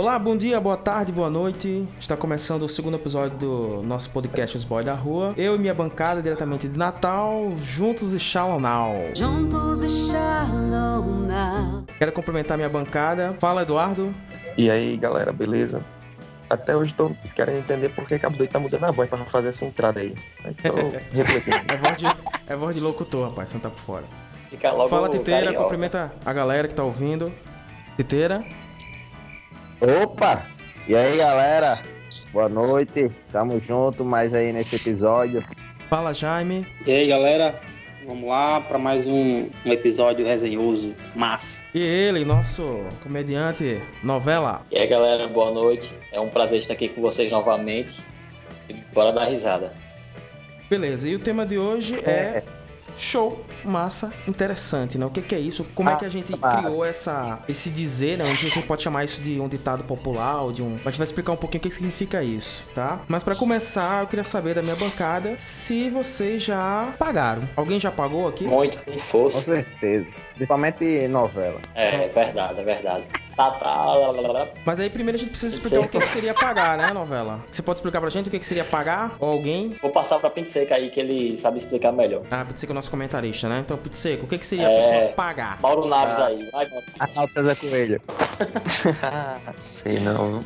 Olá, bom dia, boa tarde, boa noite. Está começando o segundo episódio do nosso podcast Os Boy da Rua. Eu e minha bancada diretamente de Natal, juntos e Shalom Now. Juntos e Shalom Now. Quero cumprimentar minha bancada. Fala, Eduardo. E aí, galera, beleza? Até hoje tô querendo entender por que a doido tá mudando a voz pra fazer essa entrada aí. Aí tô refletindo. É voz de, é voz de locutor, rapaz, você não tá por fora. Fica logo Fala, Titeira, cumprimenta a galera que tá ouvindo. Titeira. Opa! E aí, galera? Boa noite. Tamo junto mais aí nesse episódio. Fala, Jaime. E aí, galera? Vamos lá para mais um, um episódio resenhoso, massa. E ele, nosso comediante novela. E aí, galera, boa noite. É um prazer estar aqui com vocês novamente. E bora dar risada. Beleza, e o tema de hoje é show, massa, interessante, né? O que, que é isso? Como é que a gente Massa. criou essa, esse dizer, né? Não sei se a gente pode chamar isso de um ditado popular ou de um... A gente vai explicar um pouquinho o que significa isso, tá? Mas pra começar, eu queria saber da minha bancada se vocês já pagaram. Alguém já pagou aqui? Muito com Com força. certeza. Principalmente novela. É, é verdade, é verdade. Tá, tá, lá, lá, lá, lá. Mas aí primeiro a gente precisa explicar o que, que seria pagar, né, novela? Você pode explicar pra gente o que, que seria pagar? Ou alguém? Vou passar pra Pinseca aí, que ele sabe explicar melhor. Ah, Pitseco é o nosso comentarista, né? Então, Pitseco, o que, que seria a É. pessoa pagar? Mauro Naves aí. Vai, Mauro. Assalto Zé Coelho. Sei não.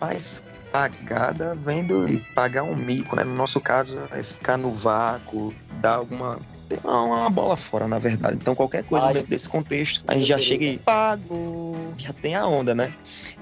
Mas pagada vem do pagar um mico, né? No nosso caso, é ficar no vácuo, dar alguma. Tem uma, uma bola fora, na verdade. Então, qualquer coisa Ai. dentro desse contexto, a gente já chega e pago. Já tem a onda, né?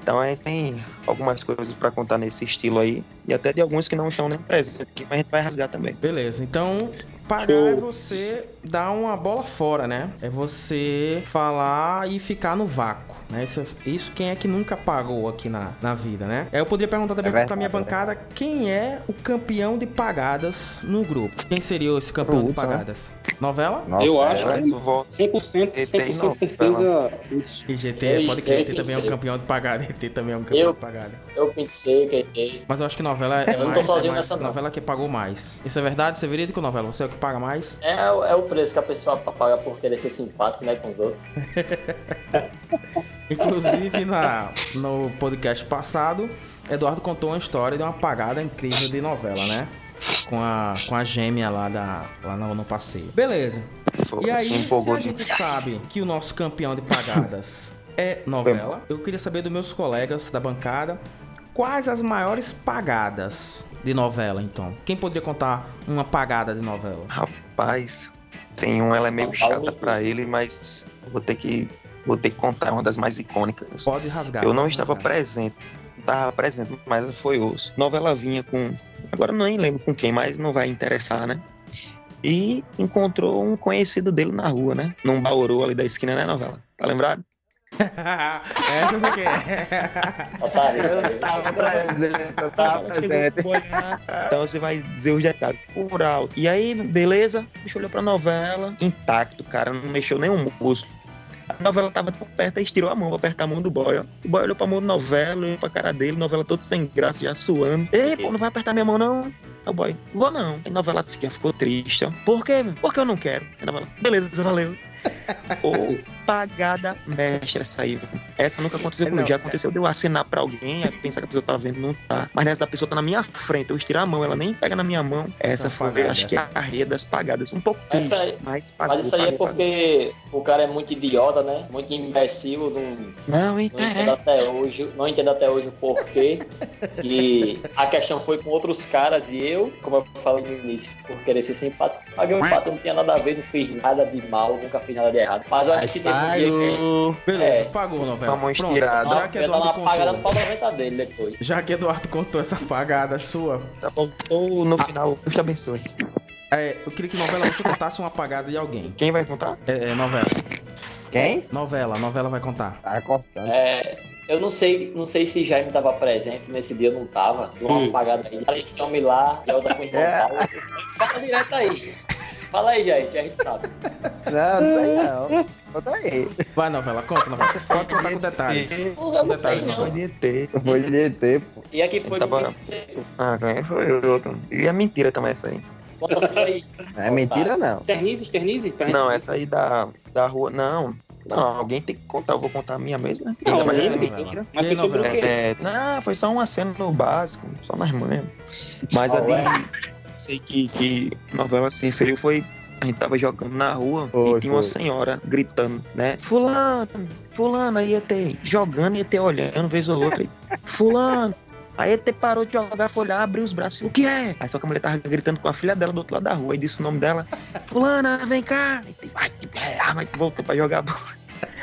Então, aí tem algumas coisas pra contar nesse estilo aí. E até de alguns que não estão nem presentes aqui, mas a gente vai rasgar também. Beleza, então pagar Show. é você dar uma bola fora, né? É você falar e ficar no vácuo, né? Isso, isso quem é que nunca pagou aqui na, na vida, né? Aí eu poderia perguntar também É pra minha verdade, bancada quem é o campeão de pagadas no grupo. Quem seria esse campeão de Putz, né? pagadas? Novela? Eu acho, Novela. né? Eu voto 100%, Esse aí 100% não, certeza. Putz, E GT, Eu- pode crer, eu GT também é um pensei. campeão de pagada. GT também é um campeão Eu- de pagada. Eu Pinseca, ET. Mas eu acho que novela é Eu não tô mais, é sozinho mais nessa, não. novela que pagou mais. Isso é verdade? Isso é verídico, novela? Você é o que paga mais? É, o- é o preço que a pessoa paga por querer ser simpático, né, com os outros. Inclusive, na, no podcast passado, Eduardo contou uma história de uma pagada incrível de novela, né? Com a, com a gêmea lá, da, lá no, no passeio. Beleza. E aí, se a gente sabe que o nosso campeão de pagadas é novela, eu queria saber dos meus colegas da bancada quais as maiores pagadas de novela, então. Quem poderia contar uma pagada de novela? Rapaz, tem um, ela é meio chata pra ele, mas vou ter que vou ter que contar é uma das mais icônicas. Pode rasgar. Eu não estava rasgar. presente, não estava presente, mas foi osso. Novela vinha com, agora nem lembro com quem, mas não vai interessar, né? E encontrou um conhecido dele na rua, né? Num bauru ali da esquina, né, novela? Tá lembrado? Essa você quer. Otário, isso aí. Tava presente, eu tava presente. Então você vai dizer os detalhes por alto. E aí, beleza? O bicho olhou pra novela, intacto, cara, não mexeu nenhum músculo. A novela tava tão perto, aí estirou a mão pra apertar a mão do boy, ó. O boy olhou pra mão do novela, olhou pra cara dele, novela todo sem graça, já suando. Ei, pô, não vai apertar minha mão, não? Aí o boy, vou não. Aí a novela ficou triste, ó. Por quê? Porque eu não quero. Aí a novela, beleza, valeu. Ô, pagada mestra essa aí. Essa nunca aconteceu É, comigo. Já aconteceu de eu acenar pra alguém, pensar que a pessoa tá vendo, não tá. Mas nessa da pessoa tá na minha frente, eu estirar a mão, ela nem pega na minha mão. Essa Essa foi, pagada. acho que é a rede das pagadas. Um pouco triste, aí- mas pagou. Mas isso aí é pagou, porque o cara é muito idiota, né? Muito imbecil, não, pagou. Não, Não entendo até hoje, não entendo até hoje o porquê que a questão foi com outros caras e eu, como eu falei no início, por querer ser simpático, paguei um pato, não tinha nada a ver, não fiz nada de mal, nunca fiz nada de errado. Mas eu acho que Pagou. Beleza, É. pagou novela. Uma mão Pronto, estirada. já que Eduardo contou, pau 90 dele depois. já que Eduardo contou essa pagada sua, Só faltou no final, Deus te abençoe. é, eu queria que novela você contasse uma pagada de alguém. Quem vai contar? É, é, novela. Quem? Novela, novela vai contar. Tá cortando. É, eu não sei, não sei se Jaime tava presente, nesse dia eu não tava. Deu uma Hum. apagada aí. Esse homem lá, e outra com o irmão É. Fala direto aí. Fala aí, gente, a gente sabe. Não, não sei não. Conta aí. Vai, novela, conta, novela. Pode contar com detalhes. Eu não sei, Detalhes, não. Foi de ET. Foi de ET, pô. E aqui foi Tá bom. Pixel. Ah, quem foi o outro? E é mentira também essa aí. Conta a sua aí. Não é mentira, não. Eternize, eternize. pra Não, gente- essa aí da, da rua. Não. Não, alguém tem que contar. Eu vou contar a minha mesmo, né? Não, Ainda mais lembro. mentira. Mas foi sobre o quê? É, não, foi só uma cena no básico, só nas manhas. Mas a de. Sei que, que novela se referiu foi. A gente tava jogando na rua Foi, e tinha uma foi. senhora gritando, né? Fulano, fulano, aí ia ter jogando, ia ter olhando, vez ou outra. Fulano. Aí ET parou de jogar, foi olhar, abriu os braços. O que é? Aí só que a mulher tava gritando com a filha dela do outro lado da rua. Aí disse o nome dela. Fulana, vem cá. Aí, tipo, ai, tipo, é, ah, mas voltou pra jogar bola.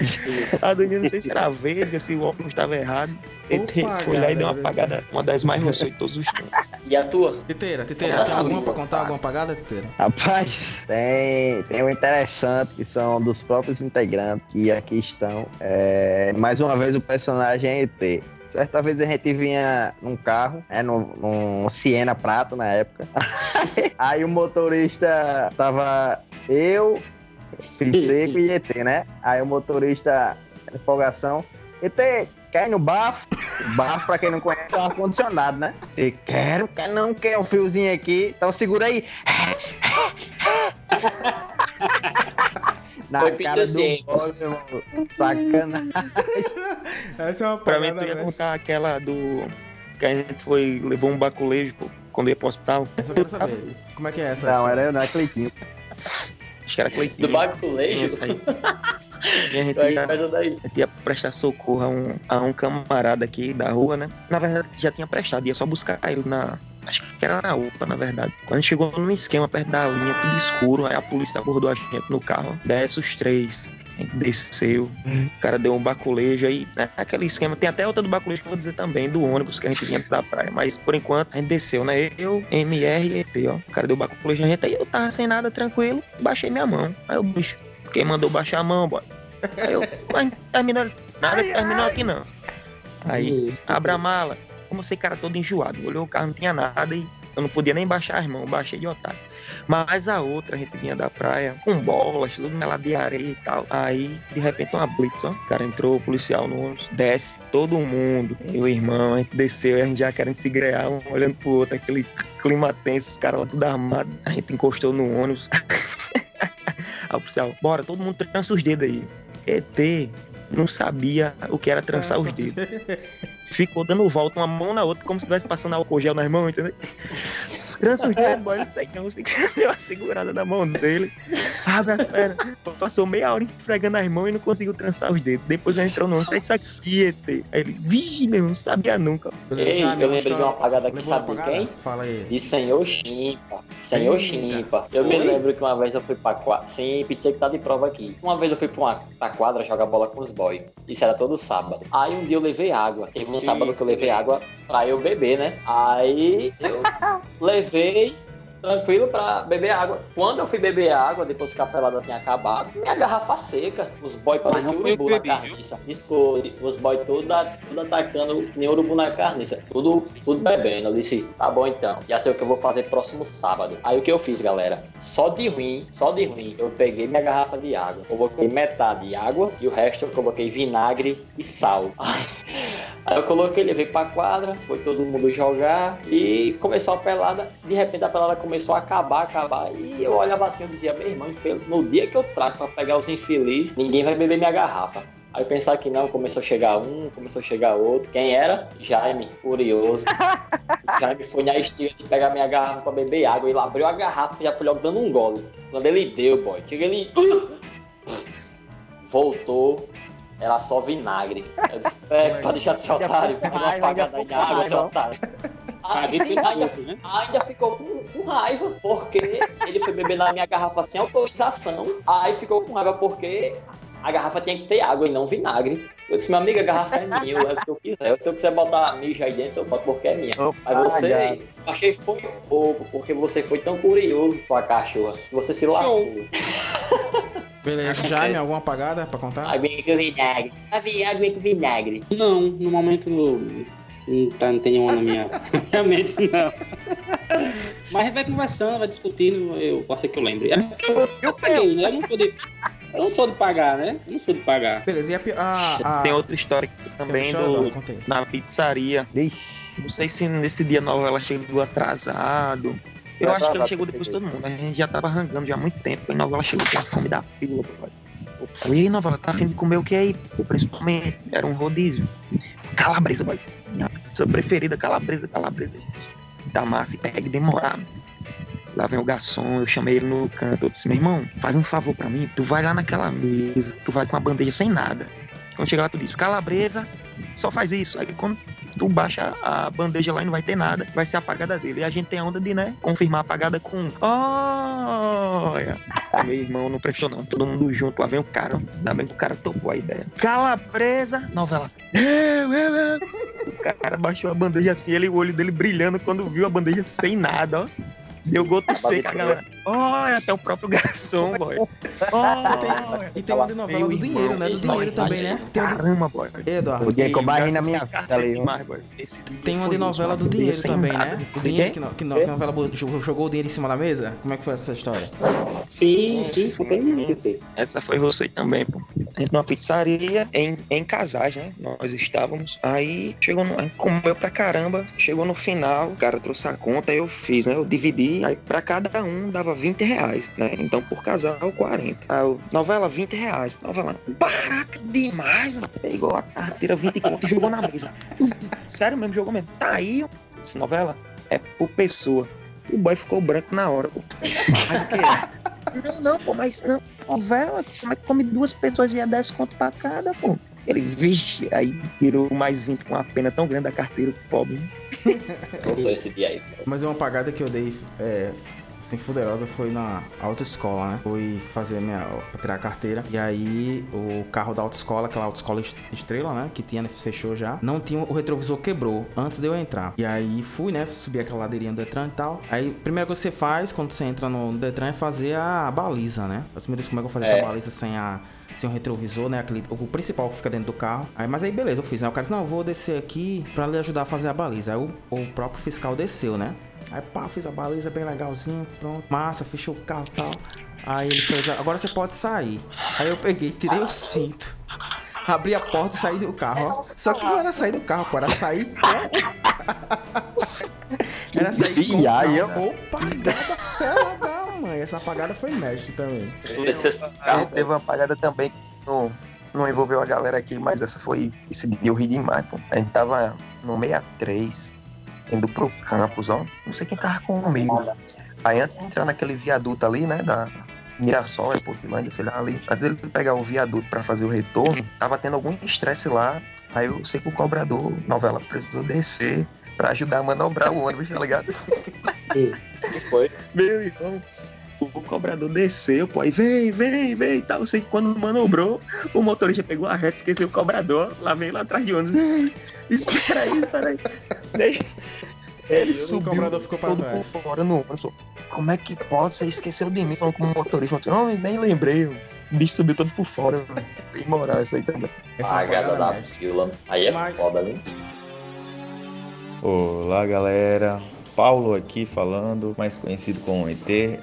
A doninha não sei se era verde, se o óculos estava errado. ET foi lá e deu uma apagada, uma das mais ruins de todos os tempos. E a tua? Titeira, Titeira, tem alguma pra contar? Alguma apagada, Titeira? Rapaz, tem, tem um interessante que são dos próprios integrantes que aqui estão. É, mais uma vez o personagem é ET. Certa vez a gente vinha num carro, né, num, num Siena Prata na época. Aí o motorista tava eu, Seco e ET, né? Aí o motorista, empolgação, ET, quer ir no bafo? O bafo, pra quem não conhece, é um ar-condicionado, né? E quero, quer não, quer um fiozinho aqui. Então segura aí. Na Foi cara do irmão. Sacanagem. Essa é uma Pra mim, tu ia velho. contar aquela do. Que a gente foi, levou um baculejo pô, quando ia pro hospital. Essa eu quero saber. Como é que é essa? Não, era eu, não, é Cleitinho. Acho que era Cleitinho. Do baculejo? Isso aí. E a gente Vai, ia, daí. a gente ia prestar socorro a um, a um camarada aqui da rua, né? Na verdade, já tinha prestado, ia só buscar ele na. Acho que era na UPA, na verdade. Quando a gente chegou num esquema perto da linha, tudo escuro, aí a polícia abordou a gente no carro. Desce os três. A gente desceu, o cara deu um baculejo aí, né? Aquele esquema, tem até outra do baculejo que eu vou dizer também, do ônibus que a gente vinha da praia. Mas por enquanto a gente desceu, né? Eu, MR e EP, ó. O cara deu baculejo a gente aí, eu tava sem nada, tranquilo, baixei minha mão. Aí o bicho, quem mandou baixar a mão, boy? Aí eu, mas terminou, nada que terminou aqui não. Aí, abre a mala. Como sei, cara todo enjoado. Olhou o carro, não tinha nada e eu não podia nem baixar as mãos, baixei de otário. Mas a outra, a gente vinha da praia com bolas, tudo melado de areia e tal. Aí, de repente, uma blitz, ó. O cara entrou, o policial no ônibus, desce todo mundo. Eu e o irmão, a gente desceu e a gente já querendo se grear, um olhando pro outro, aquele clima tenso, os caras lá tudo armados. A gente encostou no ônibus. Aí o policial, bora, todo mundo trança os dedos aí. ET não sabia o que era trançar os dedos ficou dando volta uma mão na outra, como se estivesse passando álcool gel nas mãos, entendeu? Trança os dedos, boy, não sei não. Você deu uma segurada na mão dele. Abre as pernas. Passou meia hora esfregando as mãos e não conseguiu trançar os dedos. Depois ele entrou no ônibus, é isso aqui, ET. Aí ele, vigi, meu irmão, não sabia nunca. Ei, eu lembrei de uma apagada aqui, sabe de quem? Fala aí. De Senhor Chimpa. Senhor. Chimpa. Eu me lembro que uma vez eu fui pra quadra. Sim, pizza que tá de prova aqui. Uma vez eu fui pra, uma, pra quadra jogar bola com os boys. Isso era todo sábado. Aí um dia eu levei água. Teve um sábado que eu levei água pra eu beber, né? Aí eu levei levei Tranquilo pra beber água. Quando eu fui beber água, depois que a pelada tinha acabado, minha garrafa seca. Os boys Mas pareciam urubu na carniça. Escolhe. Os boys tudo, tudo atacando nem urubu na carniça. Tudo, tudo bebendo. Eu disse, tá bom então. Já sei o que eu vou fazer próximo sábado. Aí o que eu fiz, galera? Só de ruim, só de ruim, eu peguei minha garrafa de água. Coloquei metade de água e o resto eu coloquei vinagre e sal. Aí eu coloquei, levei pra quadra, foi todo mundo jogar e começou a pelada. De repente a pelada começou a acabar, acabar. E eu olhava assim e dizia, meu irmão, no dia que eu trago pra pegar os infelizes, ninguém vai beber minha garrafa. Aí eu pensar que não, começou a chegar um, começou a chegar outro. Quem era? Jaime, furioso. Jaime foi na estiga de pegar minha garrafa pra beber água. Ele abriu a garrafa e já foi logo dando um gole. Quando ele deu, boy, chega ele. Voltou, era só vinagre. Eu disse, é, pra deixar de ser otário, pra apagada aí na água, seu otário. Sim, ainda, né? ainda ficou com, com raiva, porque ele foi beber na minha garrafa sem autorização. Aí ficou com raiva porque a garrafa tinha que ter água e não vinagre. Eu disse, meu amigo, a garrafa é minha, eu levo o que eu quiser. Se eu quiser botar mijo aí dentro, eu boto porque é minha. Mas você, achei foi pouco, porque você foi tão curioso, sua cachorra. que Você se lascou. Beleza. Jaime, alguma apagada pra contar? Aguinha com vinagre. Água com vinagre. Não, no momento não, não, tá, não tem nenhuma na minha, na minha mente, não. Mas a gente vai conversando, vai discutindo, eu posso ser que eu lembre. É porque Eu, eu paguei, né? Eu não sou de. Eu não sou de pagar, né? Eu não sou de pagar. Beleza, e a, a, a... Tem outra história aqui também do, na pizzaria. Ixi. Não sei se nesse dia a novela chegou atrasado. Eu acho que Atrasado, chegou depois de todo mundo. A gente já tava arrancando já há muito tempo. E a novela chegou com a fome da fila. E aí, novela, tá afim de comer o que aí? Pô, principalmente, era um rodízio. Calabresa, boy. Pizza preferida, calabresa, calabresa. Da massa e pega demorado. Lá vem o garçom, eu chamei ele no canto. Eu disse, meu irmão, faz um favor pra mim. Tu vai lá naquela mesa, tu vai com a bandeja sem nada. Quando chegar lá, tu diz, calabresa, só faz isso. Aí quando tu baixa a bandeja lá e não vai ter nada, vai ser apagada dele. E a gente tem a onda de, né, confirmar a apagada com olha. Aí meu irmão não prestou não, todo mundo junto, lá vem o cara, ainda bem que o cara topou a ideia. Calabresa, novela. Eu, eu, eu. O cara baixou a bandeja assim, ele, o olho dele brilhando quando viu a bandeja sem nada, ó. Deu goto seco, a galera. Olha, até o próprio garçom, boy. Olha. E tem uma de novela do dinheiro, né? Do dinheiro também, né? Tem. Caramba, boy. Eduardo, O dia que eu barri na minha vida ali. tem uma de novela do dinheiro também, né? O dinheiro que, no, que, no, que a novela jogou, o dinheiro em cima da mesa? Como é que foi essa história? Sim, sim, foi. Essa foi você também, pô. Numa pizzaria em, em Casais, né? Nós estávamos. Aí chegou no. Comeu pra caramba. Chegou no final, o cara trouxe a conta, eu fiz, né? Eu dividi, aí pra cada um dava 20 reais, né? Então por casal, 40. Aí eu, novela, 20 reais. Novela, barato demais, mano. Pegou a carteira, 20 conto e jogou na mesa. Sério mesmo, jogou mesmo. Tá aí, essa novela é por pessoa. O boy ficou branco na hora, pô. O quê? Não, não, pô, mas não. Novela, como é que come duas pessoas e é 10 conto pra cada, pô? Ele, vixe, aí tirou mais 20 com uma pena tão grande da carteira, o pobre. Não sou esse dia aí. Mas uma pagada que eu dei, é, assim, fuderosa foi na autoescola, né? Fui fazer minha, pra tirar a carteira. E aí, o carro da autoescola, aquela autoescola est- estrela, né? Que tinha, né, fechou já. Não tinha, o retrovisor quebrou antes de eu entrar. E aí, fui, né? Subi aquela ladeirinha do Detran e tal. Aí, a primeira coisa que você faz quando você entra no Detran é fazer a baliza, né? Eu disse, meu Deus, como é que eu vou fazer É. essa baliza sem a sem o retrovisor, né? Aquele, o principal que fica dentro do carro. Aí, mas aí beleza, eu fiz, né? O cara disse, não, eu vou descer aqui pra lhe ajudar a fazer a baliza. Aí o, o próprio fiscal desceu, né? Aí pá, fiz a baliza bem legalzinho, pronto. Massa, fechou o carro e tal. Aí ele fez, agora você pode sair. Aí eu peguei, tirei o cinto. Abri a porta e saí do carro, ó. Só que não era sair do carro, pô, era sair com. Era sair com o carro. Ô, pagada fela da mãe. Essa pagada foi mestre também. Carro, teve uma apagada também que não, não envolveu a galera aqui, mas essa foi. Esse dia eu ri demais, pô. A gente tava no 63, indo pro campus, ó. Não sei quem tava comigo. Aí antes de entrar naquele viaduto ali, né, da Mirassol, é Portland, sei lá, ali. Antes dele pegar o viaduto pra fazer o retorno, tava tendo algum estresse lá. Aí eu sei que o cobrador, novela, precisou descer pra ajudar a manobrar o ônibus, tá ligado? que foi? Meu irmão, o cobrador desceu, pô, aí vem, vem, vem e tal. Eu sei que quando manobrou, o motorista pegou a reta, esqueceu o cobrador, lá veio lá atrás de ônibus. Espera aí, espera aí. Daí, ele E o subiu cobrador ficou pra todo trás. por fora no ônibus. Como é que pode? Você esqueceu de mim falando com o motorista. Não, nem lembrei. O bicho subiu todo por fora. Tem moral essa aí também. Essa é Pagada pagada da mestre. fila. Aí é Mas- foda, né? Olá galera, Paulo aqui falando, mais conhecido como ET.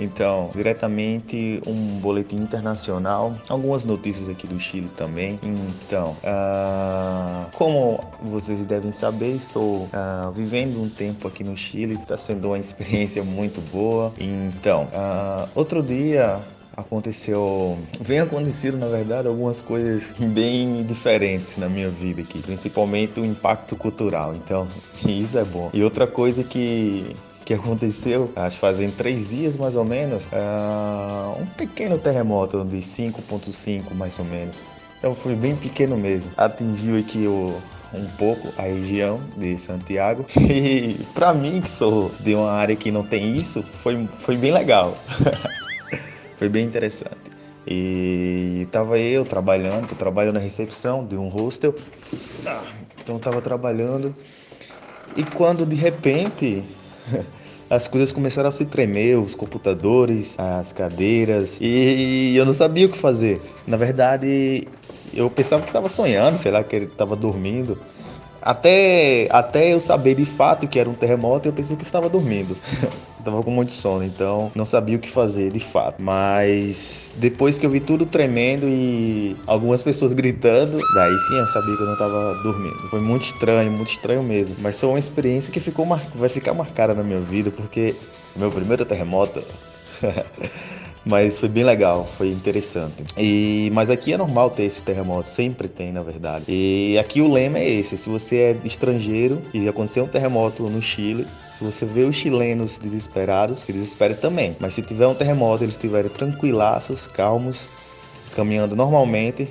Então, diretamente um boletim internacional, algumas notícias aqui do Chile também. Então, ah, como vocês devem saber, estou ah, vivendo um tempo aqui no Chile, está sendo uma experiência muito boa. Então, ah, outro dia aconteceu, vem acontecendo na verdade algumas coisas bem diferentes na minha vida aqui, principalmente o impacto cultural. Então, isso é bom. E outra coisa que que aconteceu, acho que fazem três dias mais ou menos, ah, um pequeno terremoto de 5.5 mais ou menos. Então foi bem pequeno mesmo. Atingiu aqui o, um pouco a região de Santiago. E para mim, que sou de uma área que não tem isso, foi, foi bem legal. foi bem interessante. E tava eu trabalhando, eu trabalho na recepção de um hostel. Então tava trabalhando. E quando de repente as coisas começaram a se tremer, os computadores, as cadeiras, e eu não sabia o que fazer. Na verdade, eu pensava que estava sonhando, sei lá, que ele estava dormindo. Até, até eu saber de fato que era um terremoto, eu pensei que estava dormindo. eu tava com muito sono, então não sabia o que fazer de fato. Mas depois que eu vi tudo tremendo e algumas pessoas gritando, daí sim eu sabia que eu não estava dormindo. Foi muito estranho, muito estranho mesmo. Mas foi uma experiência que ficou mar... vai ficar marcada na minha vida, porque meu primeiro terremoto Mas foi bem legal, foi interessante. E mas aqui é normal ter esses terremotos, sempre tem, na verdade. E aqui o lema é esse: se você é estrangeiro e aconteceu um terremoto no Chile, se você vê os chilenos desesperados, eles esperem também. Mas se tiver um terremoto, eles estiverem tranquilaços, calmos, caminhando normalmente,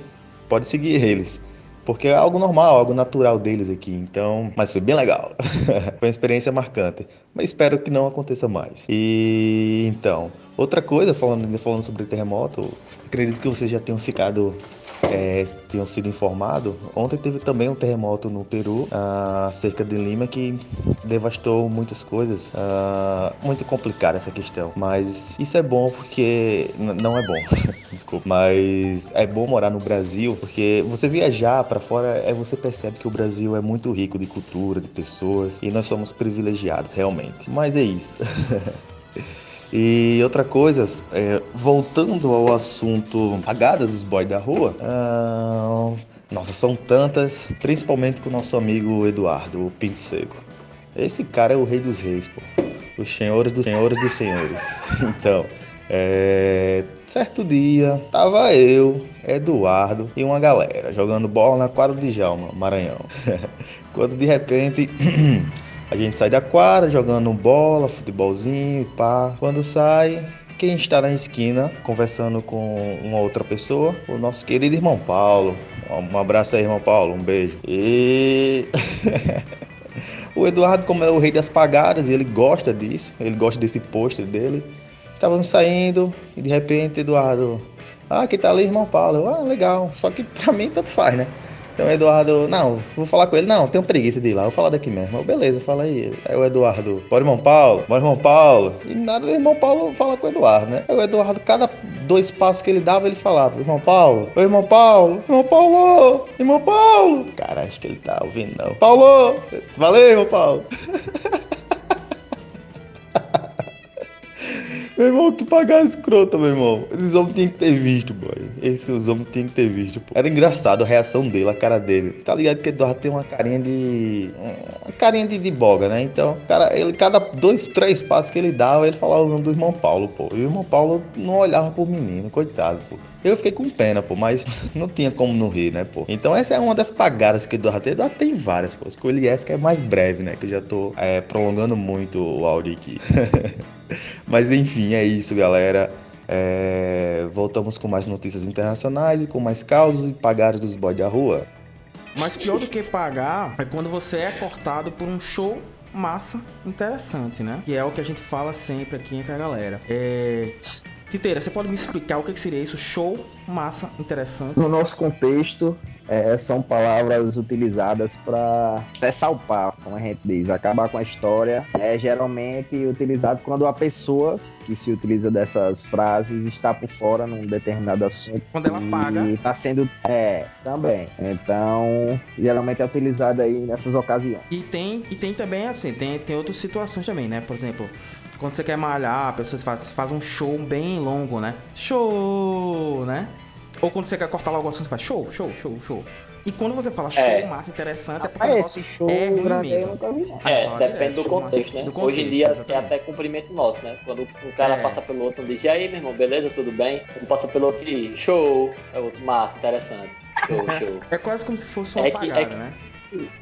pode seguir eles. Porque é algo normal, algo natural deles aqui. Então, mas foi bem legal. foi uma experiência marcante. Mas espero que não aconteça mais. E então, outra coisa, falando, falando sobre terremoto, acredito que vocês já tenham ficado é, tinham sido informados, ontem teve também um terremoto no Peru, uh, cerca de Lima, que devastou muitas coisas. Uh, muito complicada essa questão, mas isso é bom porque. não é bom, desculpa, mas é bom morar no Brasil porque você viajar para fora, é você percebe que o Brasil é muito rico de cultura, de pessoas e nós somos privilegiados realmente. Mas é isso. E outra coisa, é, voltando ao assunto pagadas dos boys da rua, ah, nossa, são tantas, principalmente com o nosso amigo Eduardo, o Pinto Seco. Esse cara é o rei dos reis, pô. Os senhores dos senhores dos senhores. Então, é, certo dia, tava eu, Eduardo e uma galera jogando bola na quadra de Jalma, Maranhão. Quando de repente A gente sai da quadra jogando bola, futebolzinho pá. Quando sai, quem está na esquina conversando com uma outra pessoa, o nosso querido irmão Paulo. Um abraço aí, irmão Paulo, um beijo. E o Eduardo, como é o rei das pagadas, ele gosta disso, ele gosta desse pôster dele. Estávamos saindo e de repente Eduardo, ah, que tá ali, irmão Paulo. Eu, ah, legal. Só que pra mim tanto faz, né? Então o Eduardo, não, vou falar com ele, não, tenho preguiça de ir lá, vou falar daqui mesmo. Eu, beleza, fala aí. Aí o Eduardo, bora irmão Paulo, bora irmão Paulo. E nada o irmão Paulo fala com o Eduardo, né? Aí o Eduardo, cada dois passos que ele dava, ele falava, irmão Paulo, oi irmão Paulo, irmão Paulo, irmão Paulo. Cara, acho que ele tá ouvindo não. Paulo, valeu irmão Paulo. Meu irmão, que pagar escrota, meu irmão. Esses homens tinham que ter visto, boy. Esses homens tinham que ter visto, pô. Era engraçado a reação dele, a cara dele. Tá ligado que Eduardo tem uma carinha de. Carinha de, de boga, né? Então, cara, ele, cada dois, três passos que ele dava, ele falava o nome do irmão Paulo, pô. E o irmão Paulo não olhava pro menino, coitado, pô. Eu fiquei com pena, pô, mas não tinha como não rir, né, pô. Então essa é uma das pagadas que Eduardo tem. Eduardo tem várias coisas. Com o Elias que é mais breve, né? Que eu já tô é, prolongando muito o áudio aqui. Mas enfim, é isso, galera. É... Voltamos com mais notícias internacionais e com mais causos e pagares dos boys da rua. Mas pior do que pagar é quando você é cortado por um show massa interessante, né? Que é o que a gente fala sempre aqui entre a galera. É. Titeira, você pode me explicar o que seria isso? Show, massa, interessante. No nosso contexto, é, são palavras utilizadas para cessar o papo, como a gente diz, acabar com a história. É geralmente utilizado quando a pessoa que se utiliza dessas frases está por fora num determinado assunto. Quando ela paga. E está sendo. É, também. Então, geralmente é utilizado aí nessas ocasiões. E tem, e tem também, assim, tem, tem outras situações também, né? Por exemplo, quando você quer malhar, a pessoa faz, faz um show bem longo, né? Show, né? Ou quando você quer cortar logo o assunto, você faz show, show, show, show. E quando você fala show, é. massa, interessante, é porque ah, o negócio show, é ruim mesmo. É, depende do contexto, né? Do contexto, Hoje em dia exatamente. é até cumprimento nosso, né? Quando o cara é. passa pelo outro, não diz, e aí, meu irmão, beleza, tudo bem? Quando passa pelo outro, diz, show, é outro, massa, interessante. Show, show. É quase como se fosse uma é que, é, né?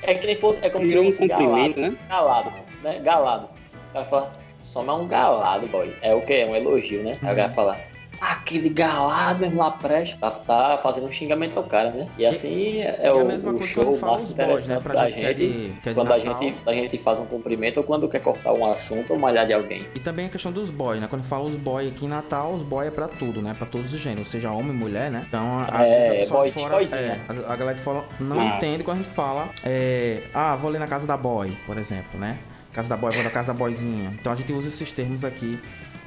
É que nem fosse, é como se fosse um cumprimento, galado, né? Galado, né? Galado. O cara fala, só não é um galado, boy. É o que? É um elogio, né? Aí o cara fala, aquele galado mesmo lá presta, tá, tá, fazendo um xingamento ao cara, né? E assim é, é o, o show mais interessante né? da gente, quer de, quer quando a gente, a gente faz um cumprimento ou quando quer cortar um assunto ou malhar de alguém. E também a questão dos boys, né? Quando fala os boys aqui em Natal, os boys é pra tudo, né? Pra todos os gêneros, seja homem, mulher, né? Então, às é, vezes a boys, fora, é, a, a galera de fora não ah, entende quando a gente fala, é, ah, vou ali na casa da boy, por exemplo, né? Casa da boy, vou da casa da boyzinha. Então a gente usa esses termos aqui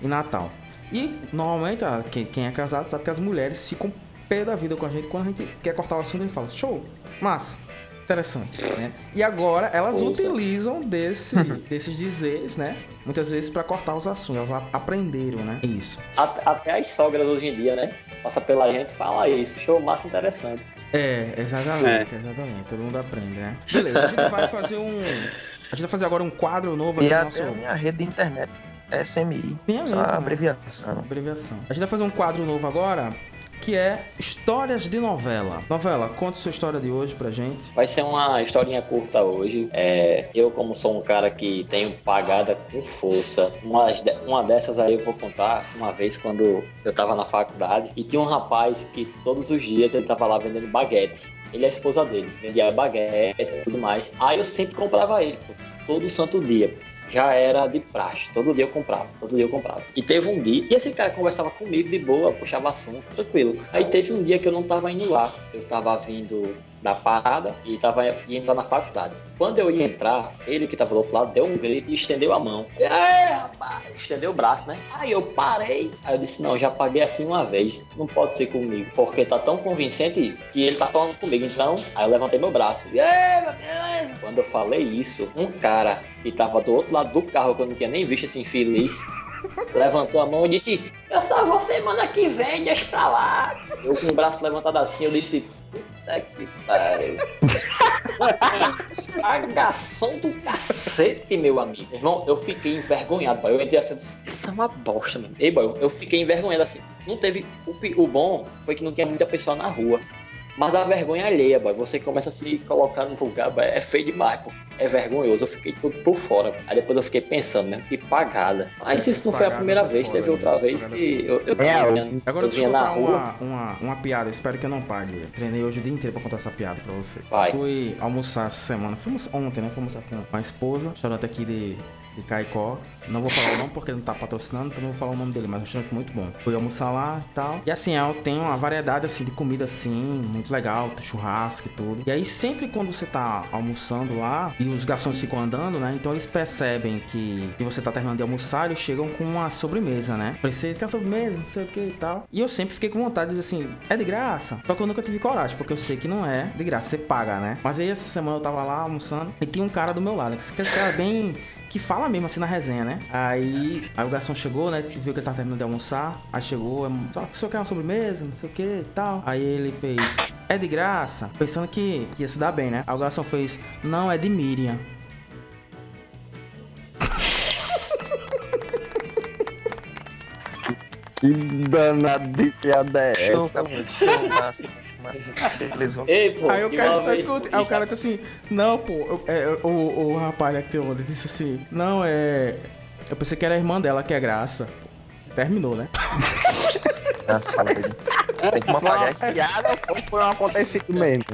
em Natal. E normalmente, ah, quem, quem é casado sabe que as mulheres ficam pé da vida com a gente quando a gente quer cortar o assunto e fala, show, massa, interessante, né? E agora elas Ouça. utilizam desse, desses dizeres, né? Muitas vezes para cortar os assuntos, elas aprenderam, né? Isso. Até, as sogras hoje em dia, né? Passa pela gente e fala isso, show, massa, interessante. É, exatamente, é. exatamente. Todo mundo aprende, né? Beleza, a gente vai fazer um. A gente vai fazer agora um quadro novo aqui e no nosso. a minha rede de internet. SMI. Sim, é Só mesmo. a abreviação. Abreviação. A gente vai fazer um quadro novo agora, que é Histórias de Novela. Novela, conta sua história de hoje pra gente. Vai ser uma historinha curta hoje. É, eu, como sou um cara que tenho pagada com força, uma, uma dessas aí eu vou contar uma vez quando eu tava na faculdade e tinha um rapaz que todos os dias ele tava lá vendendo baguete. Ele é a esposa dele, vendia baguete e tudo mais. Aí eu sempre comprava ele, pô, todo santo dia. Já era de praxe, todo dia eu comprava, todo dia eu comprava. E teve um dia, e esse cara conversava comigo de boa, puxava assunto, tranquilo. Aí teve um dia que eu não tava indo lá, eu tava vindo da parada e tava ia entrar na faculdade. Quando eu ia entrar, ele que tava do outro lado deu um grito e estendeu a mão. É, rapaz, estendeu o braço, né? Aí eu parei. Aí eu disse: Não, já paguei assim uma vez, não pode ser comigo, porque tá tão convincente que ele tá falando comigo. Então, aí eu levantei meu braço. E aí? Quando eu falei isso, um cara que tava do outro lado do carro, que eu não tinha nem visto esse infeliz, levantou a mão e disse: Eu só vou semana que vem, deixa pra lá. Eu com o braço levantado assim, eu disse: Puta. Cagação do cacete, meu amigo. Irmão, eu fiquei envergonhado, boy. Eu entrei assim, isso é uma bosta, mesmo. Ei, boy, eu fiquei envergonhado assim. Não teve. O, o bom foi que não tinha muita pessoa na rua. Mas a vergonha alheia, boy. Você começa a se colocar no lugar, boy, é feio demais, pô. É vergonhoso. Eu fiquei tudo por fora. Aí depois eu fiquei pensando mesmo, que pagada. Mas Essas isso não foi a primeira é vez, foda, teve né? outra Essas vez que eu, eu, É, eu, eu- Agora eu deixa eu vinha na contar rua. uma, uma, uma piada, espero que eu não pague. Eu treinei hoje o dia inteiro pra contar essa piada pra você. Vai. Fui almoçar essa semana, fomos ontem, né? Fui almoçar com a esposa, restaurante aqui de, de Caicó. Não vou falar o nome porque ele não tá patrocinando, então não vou falar o nome dele, mas é restaurante muito bom. Fui almoçar lá e tal. E assim, ela tem uma variedade assim de comida assim, muito legal, churrasco e tudo. E aí sempre quando você tá almoçando lá e os garçons ficam andando, né? Então eles percebem que, você tá terminando de almoçar, eles chegam com uma sobremesa, né? Precisa que a sobremesa, não sei o que e tal. E eu sempre fiquei com vontade de dizer assim, é de graça. Só que eu nunca tive coragem, porque eu sei que não é de graça, você paga, né? Mas aí essa semana eu tava lá almoçando e tinha um cara do meu lado, que esse cara bem que fala mesmo assim na resenha, né? Aí, aí o garçom chegou, né? Viu que ele tava terminando de almoçar. Aí chegou, é, só que o senhor quer uma sobremesa, não sei o que e tal. Aí ele fez, é de graça, pensando que, que ia se dar bem, né? Aí o garçom fez, não, é de Miriam. Que danado de piada é Show, essa? mano, show, massa, massa, massa. Beleza, Ei, pô, Aí o e cara, vez- escuta, aí o cara disse assim, não, pô, eu- é, o, o rapaz que tem onda disse assim, não, é. Eu pensei que era a irmã dela, que é graça. Terminou, né? Nossa, fala. Tem que apagar esse Piada ou foi um acontecimento?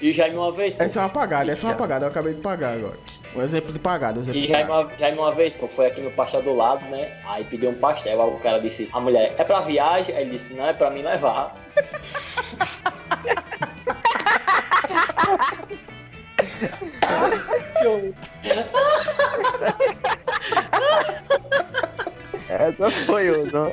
E Jaime uma vez, pô, Essa é uma pagada, essa é uma pagada, eu acabei de pagar agora. Um exemplo de pagada, um exemplo E de Jaime uma, Jaime uma vez, pô, foi aqui no pastel do lado, né? Aí pediu um pastel, aí o cara disse, a mulher, é pra viagem? Aí ele disse, não, é pra mim levar. Essa foi o. não?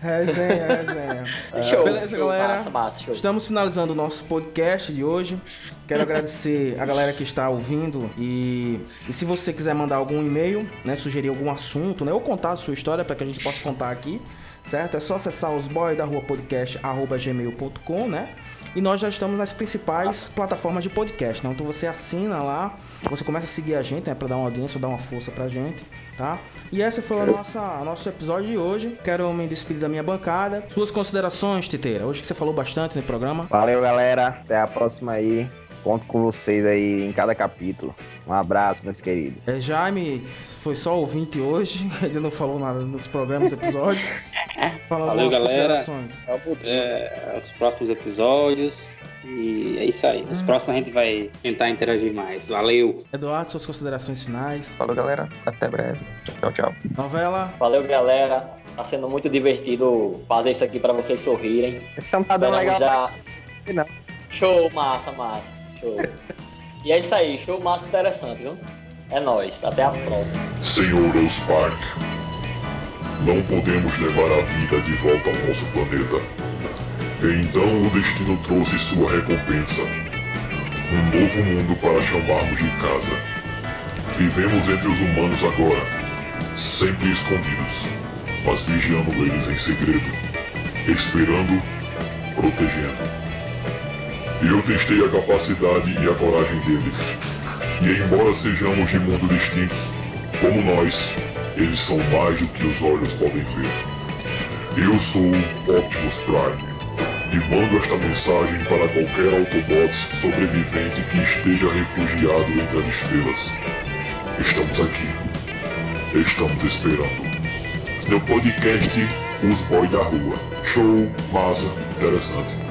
Resenha, resenha. show, beleza, show, galera. Massa, massa. Estamos finalizando o nosso podcast de hoje. Quero agradecer a galera que está ouvindo e, e se você quiser mandar algum e-mail, né, sugerir algum assunto, né, ou contar a sua história para que a gente possa contar aqui, certo? É só acessar os boy da rua podcast gmail.com, né? E nós já estamos nas principais plataformas de podcast, né? Então você assina lá, você começa a seguir a gente, né, para dar uma audiência, dar uma força pra gente, tá? E esse foi o nosso, o nosso episódio de hoje. Quero me despedir da minha bancada. Suas considerações, Titeira. Hoje que você falou bastante no programa. Valeu, galera. Até a próxima aí. Conto com vocês aí em cada capítulo. Um abraço, meus queridos. É, Jaime foi só ouvinte hoje, ele não falou nada nos programas, episódios. Falando Valeu, galera. considerações. É, os próximos episódios. E é isso aí. Nos próximos a gente vai tentar interagir mais. Valeu! Eduardo, suas considerações finais. Falou, galera. Até breve. Tchau, tchau. Novela. Valeu, galera. Tá sendo muito divertido fazer isso aqui pra vocês sorrirem. Esse não tá dando Esperamos legal. já... Não. Show, massa, massa. Show. e é isso aí, show massa interessante, viu? É nóis, até a próxima. Senhor Euspark, não podemos levar a vida de volta ao nosso planeta. Então o destino trouxe sua recompensa. Um novo mundo para chamarmos de casa. Vivemos entre os humanos agora, sempre escondidos, mas vigiando eles em segredo, esperando, protegendo. Eu testei a capacidade e a coragem deles. E embora sejamos de mundos distintos, como nós, Eles são mais do que os olhos podem ver. Eu sou Optimus Prime e mando esta mensagem para qualquer Autobots sobrevivente que esteja refugiado entre as estrelas. Estamos aqui. Estamos esperando. No podcast Os Boy da Rua. Show, massa, interessante.